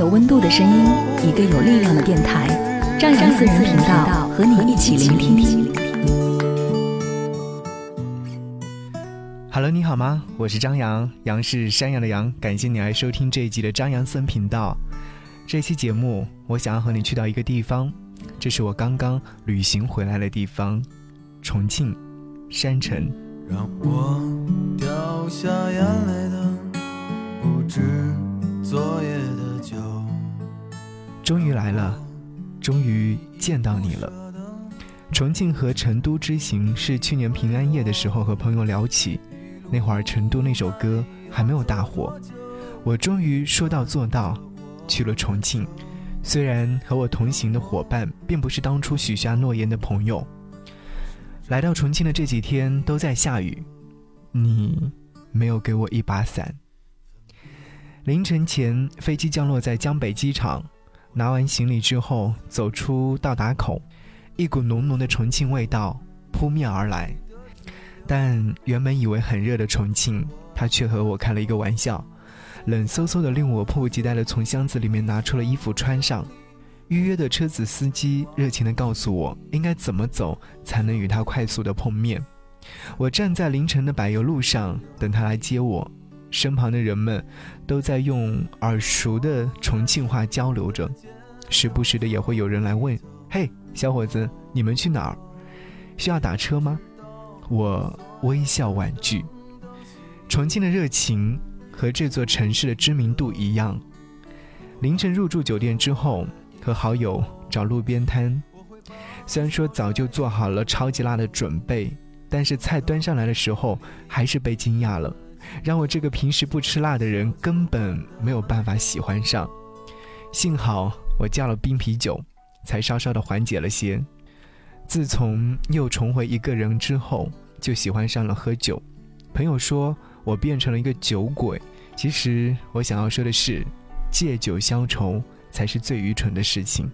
有温度的声音，一个有力量的电台，张扬私人频道和你一起聆听。Hello，你好吗？我是张扬，杨是山羊的羊。感谢你来收听这一集的张扬私人频道。这期节目，我想要和你去到一个地方，这是我刚刚旅行回来的地方——重庆山城。让我掉下眼泪的不止昨夜的。终于来了，终于见到你了。重庆和成都之行是去年平安夜的时候和朋友聊起，那会儿成都那首歌还没有大火。我终于说到做到，去了重庆。虽然和我同行的伙伴并不是当初许下诺言的朋友。来到重庆的这几天都在下雨，你没有给我一把伞。凌晨前，飞机降落在江北机场。拿完行李之后，走出到达口，一股浓浓的重庆味道扑面而来。但原本以为很热的重庆，他却和我开了一个玩笑，冷飕飕的令我迫不及待地从箱子里面拿出了衣服穿上。预约的车子司机热情地告诉我应该怎么走才能与他快速的碰面。我站在凌晨的柏油路上等他来接我。身旁的人们都在用耳熟的重庆话交流着，时不时的也会有人来问：“嘿，小伙子，你们去哪儿？需要打车吗？”我微笑婉拒。重庆的热情和这座城市的知名度一样。凌晨入住酒店之后，和好友找路边摊，虽然说早就做好了超级辣的准备，但是菜端上来的时候，还是被惊讶了。让我这个平时不吃辣的人根本没有办法喜欢上。幸好我叫了冰啤酒，才稍稍的缓解了些。自从又重回一个人之后，就喜欢上了喝酒。朋友说我变成了一个酒鬼，其实我想要说的是，借酒消愁才是最愚蠢的事情。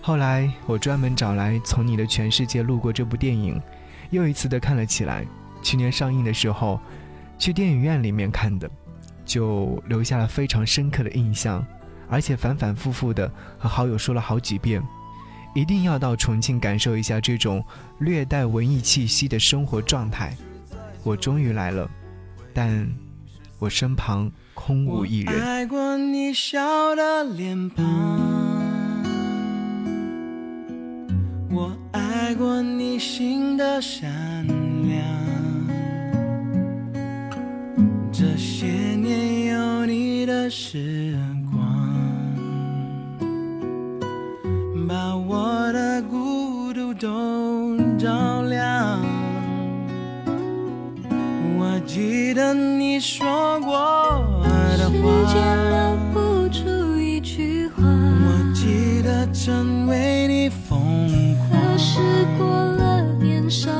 后来我专门找来《从你的全世界路过》这部电影，又一次的看了起来。去年上映的时候。去电影院里面看的，就留下了非常深刻的印象，而且反反复复的和好友说了好几遍，一定要到重庆感受一下这种略带文艺气息的生活状态。我终于来了，但我身旁空无一人。爱过你笑的脸庞，我爱过你心的善良。时光，把我的孤独都照亮。我记得你说过的话，时间留不住一句话。我记得曾为你疯狂，可是过了年少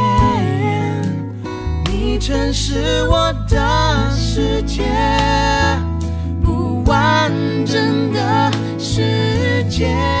你曾是我的。世界不完整的世界。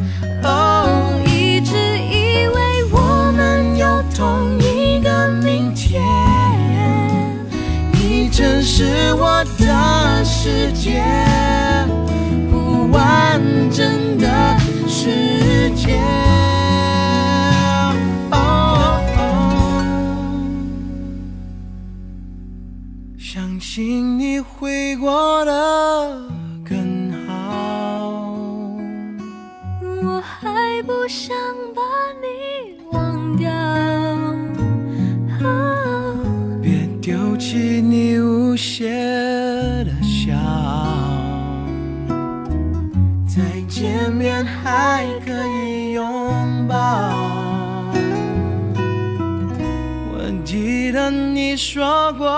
是我的世界，不完整的世界。哦哦相信你会过的你说过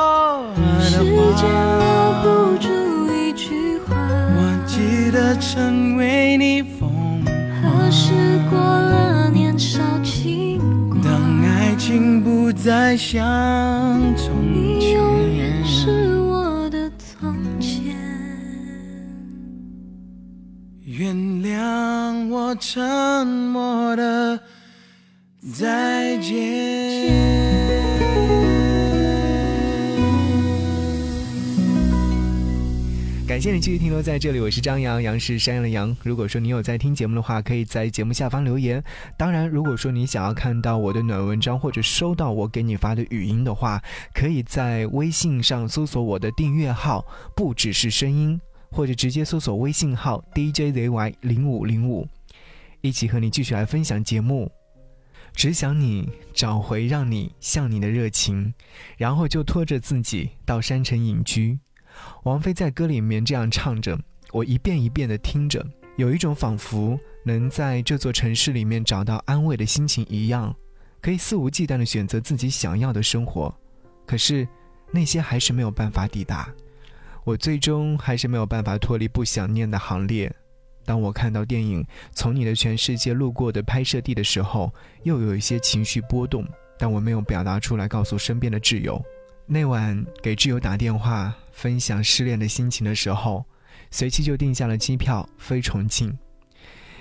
时的间留话，不住一句话，我记得曾为你疯狂何时过了年少轻狂？当爱情不再像从前你永远。是我的从前。原谅我沉默的再见。感谢你继续停留在这里，我是张扬，杨是山羊的羊。如果说你有在听节目的话，可以在节目下方留言。当然，如果说你想要看到我的暖文章或者收到我给你发的语音的话，可以在微信上搜索我的订阅号，不只是声音，或者直接搜索微信号 DJZY 零五零五，一起和你继续来分享节目。只想你找回让你像你的热情，然后就拖着自己到山城隐居。王菲在歌里面这样唱着，我一遍一遍地听着，有一种仿佛能在这座城市里面找到安慰的心情一样，可以肆无忌惮地选择自己想要的生活。可是那些还是没有办法抵达，我最终还是没有办法脱离不想念的行列。当我看到电影《从你的全世界路过》的拍摄地的时候，又有一些情绪波动，但我没有表达出来，告诉身边的挚友。那晚给挚友打电话分享失恋的心情的时候，随即就订下了机票飞重庆。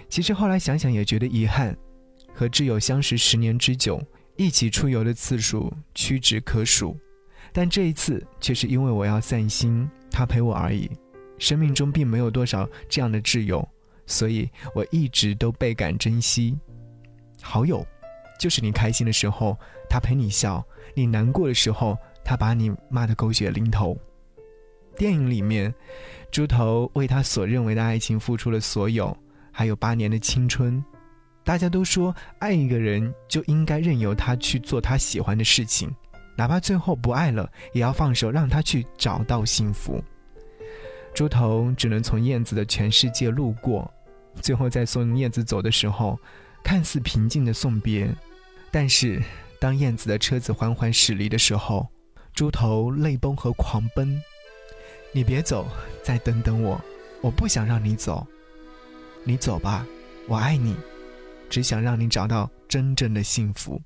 其实后来想想也觉得遗憾，和挚友相识十年之久，一起出游的次数屈指可数，但这一次却是因为我要散心，他陪我而已。生命中并没有多少这样的挚友，所以我一直都倍感珍惜。好友，就是你开心的时候他陪你笑，你难过的时候。他把你骂得狗血淋头。电影里面，猪头为他所认为的爱情付出了所有，还有八年的青春。大家都说，爱一个人就应该任由他去做他喜欢的事情，哪怕最后不爱了，也要放手让他去找到幸福。猪头只能从燕子的全世界路过，最后在送燕子走的时候，看似平静的送别，但是当燕子的车子缓缓驶离的时候，猪头泪崩和狂奔，你别走，再等等我，我不想让你走，你走吧，我爱你，只想让你找到真正的幸福。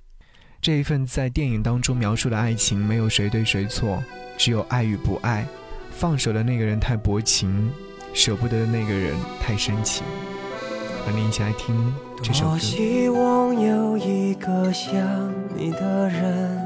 这一份在电影当中描述的爱情，没有谁对谁错，只有爱与不爱。放手的那个人太薄情，舍不得的那个人太深情。和你一起来听这首歌。多希望有一个像你的人。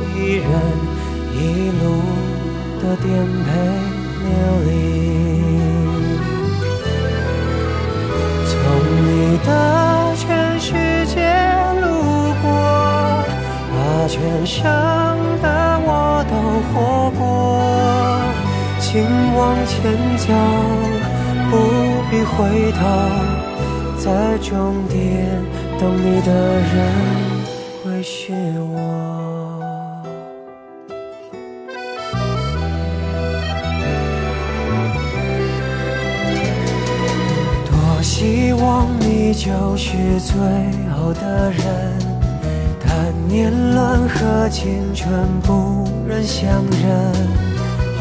一人，一路的颠沛流离。从你的全世界路过，把全盛的我都活过，请往前走。不必回头，在终点等你的人就是最后的人，但年轮和青春不忍相认。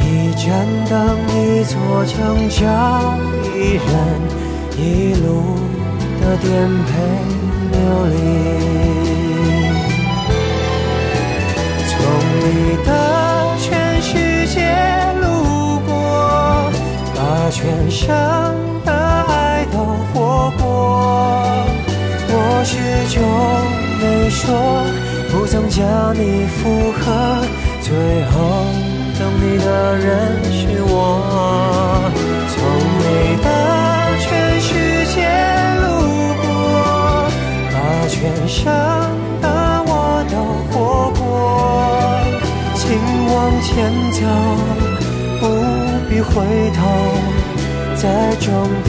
一盏灯，一座城，找，一人，一路的颠沛流离。从你的全世界路过，把全生的都活过。我始终没说，不曾将你附和，最后。等你的人是我，从你的全世界路过，把全盛的我都活过。请往前走，不必回头，在终点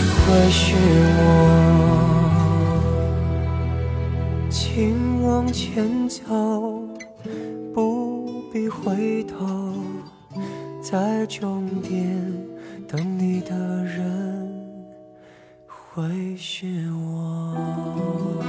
会是我。请往前走，不必回头，在终点等你的人会是我。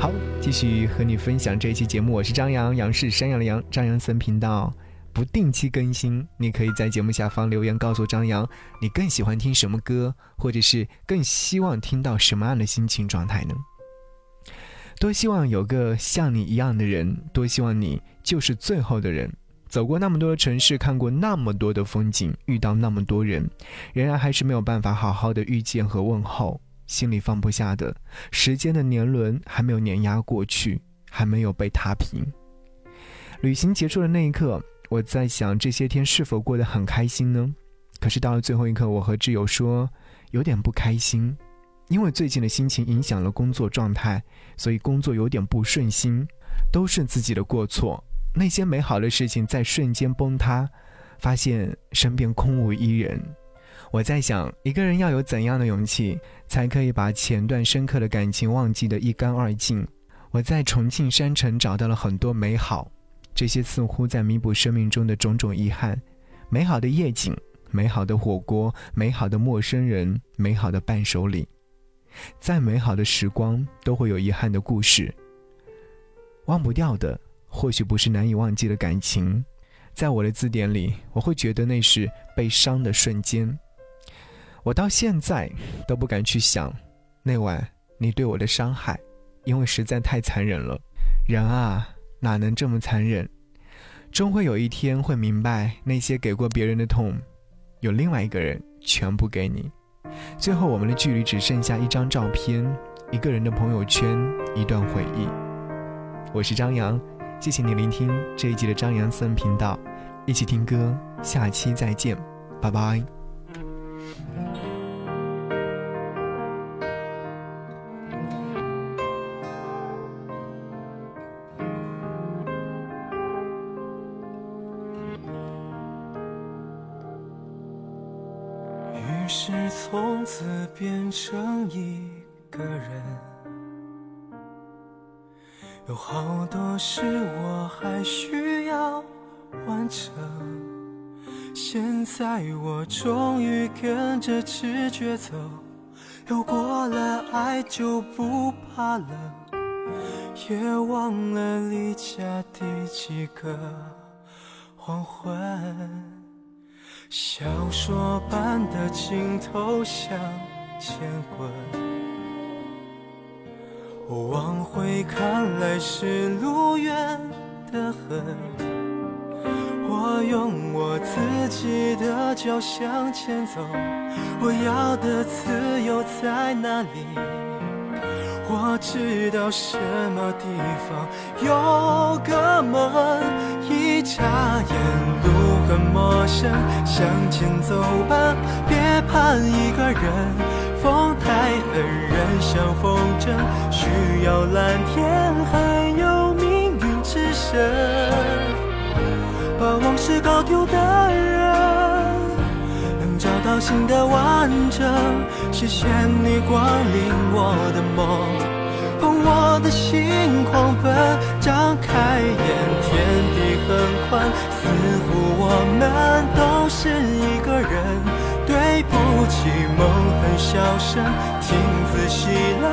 好，继续和你分享这一期节目，我是张扬，杨是山羊的羊，张扬森频道。不定期更新，你可以在节目下方留言告诉张扬，你更喜欢听什么歌，或者是更希望听到什么样的心情状态呢？多希望有个像你一样的人，多希望你就是最后的人。走过那么多的城市，看过那么多的风景，遇到那么多人，仍然还是没有办法好好的遇见和问候，心里放不下的，时间的年轮还没有碾压过去，还没有被踏平。旅行结束的那一刻。我在想这些天是否过得很开心呢？可是到了最后一刻，我和挚友说有点不开心，因为最近的心情影响了工作状态，所以工作有点不顺心，都是自己的过错。那些美好的事情在瞬间崩塌，发现身边空无一人。我在想，一个人要有怎样的勇气，才可以把前段深刻的感情忘记得一干二净？我在重庆山城找到了很多美好。这些似乎在弥补生命中的种种遗憾，美好的夜景，美好的火锅，美好的陌生人，美好的伴手礼。再美好的时光，都会有遗憾的故事。忘不掉的，或许不是难以忘记的感情，在我的字典里，我会觉得那是被伤的瞬间。我到现在都不敢去想那晚你对我的伤害，因为实在太残忍了。人啊！哪能这么残忍？终会有一天会明白，那些给过别人的痛，有另外一个人全部给你。最后，我们的距离只剩下一张照片，一个人的朋友圈，一段回忆。我是张扬，谢谢你聆听这一集的张扬私人频道，一起听歌，下期再见，拜拜。于是从此变成一个人，有好多事我还需要完成。现在我终于跟着直觉走，有过了爱就不怕冷，也忘了离家第几个黄昏。小说般的镜头像前滚，往回看来是路远的很。我用我自己的脚向前走，我要的自由在哪里？我知道什么地方有个门，一眨眼路。很陌生，向前走吧，别怕一个人。风太狠，人像风筝，需要蓝天，还有命运之神。把往事搞丢的人，能找到新的完整。谢谢你光临我的梦。我的心狂奔，张开眼，天地很宽，似乎我们都是一个人。对不起，梦很小声，听仔细了，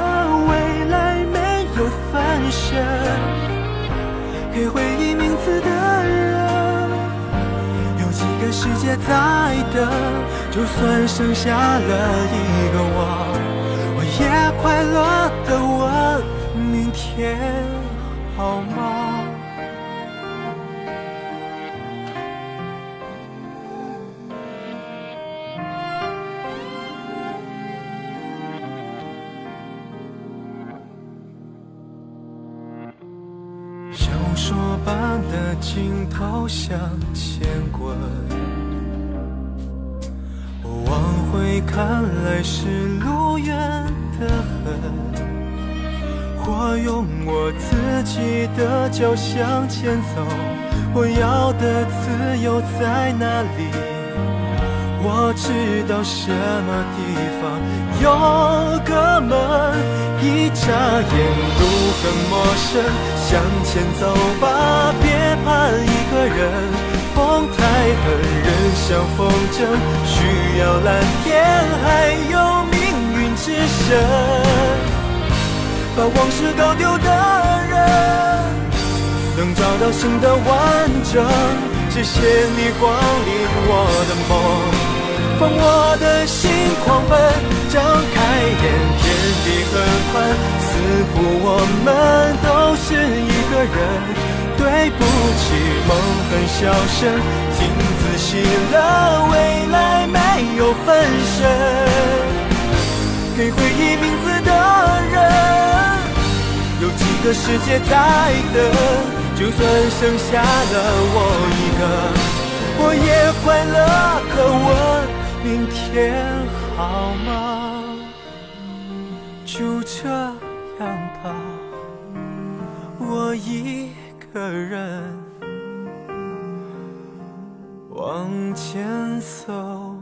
未来没有分身。给回忆名字的人，个世界在等？就算剩下了一个我，我也快乐的问。明天好吗？小说般的镜头向前看来是路远得很。我用我自己的脚向前走，我要的自由在哪里？我知道什么地方有个门，一眨眼路很陌生，向前走吧，别怕一个人。风太狠，人像风筝，需要蓝天，还有命运之神。把往事搞丢的人，能找到新的完整。谢谢你光临我的梦，放我的心狂奔，张开眼，天地很宽，似乎我们都是一个人。对不起，梦很小声，听仔细了，未来没有分身，给回忆名字的人。有几个世界在等，就算剩下了我一个，我也快乐可问明天好吗？就这样吧，我一个人往前走。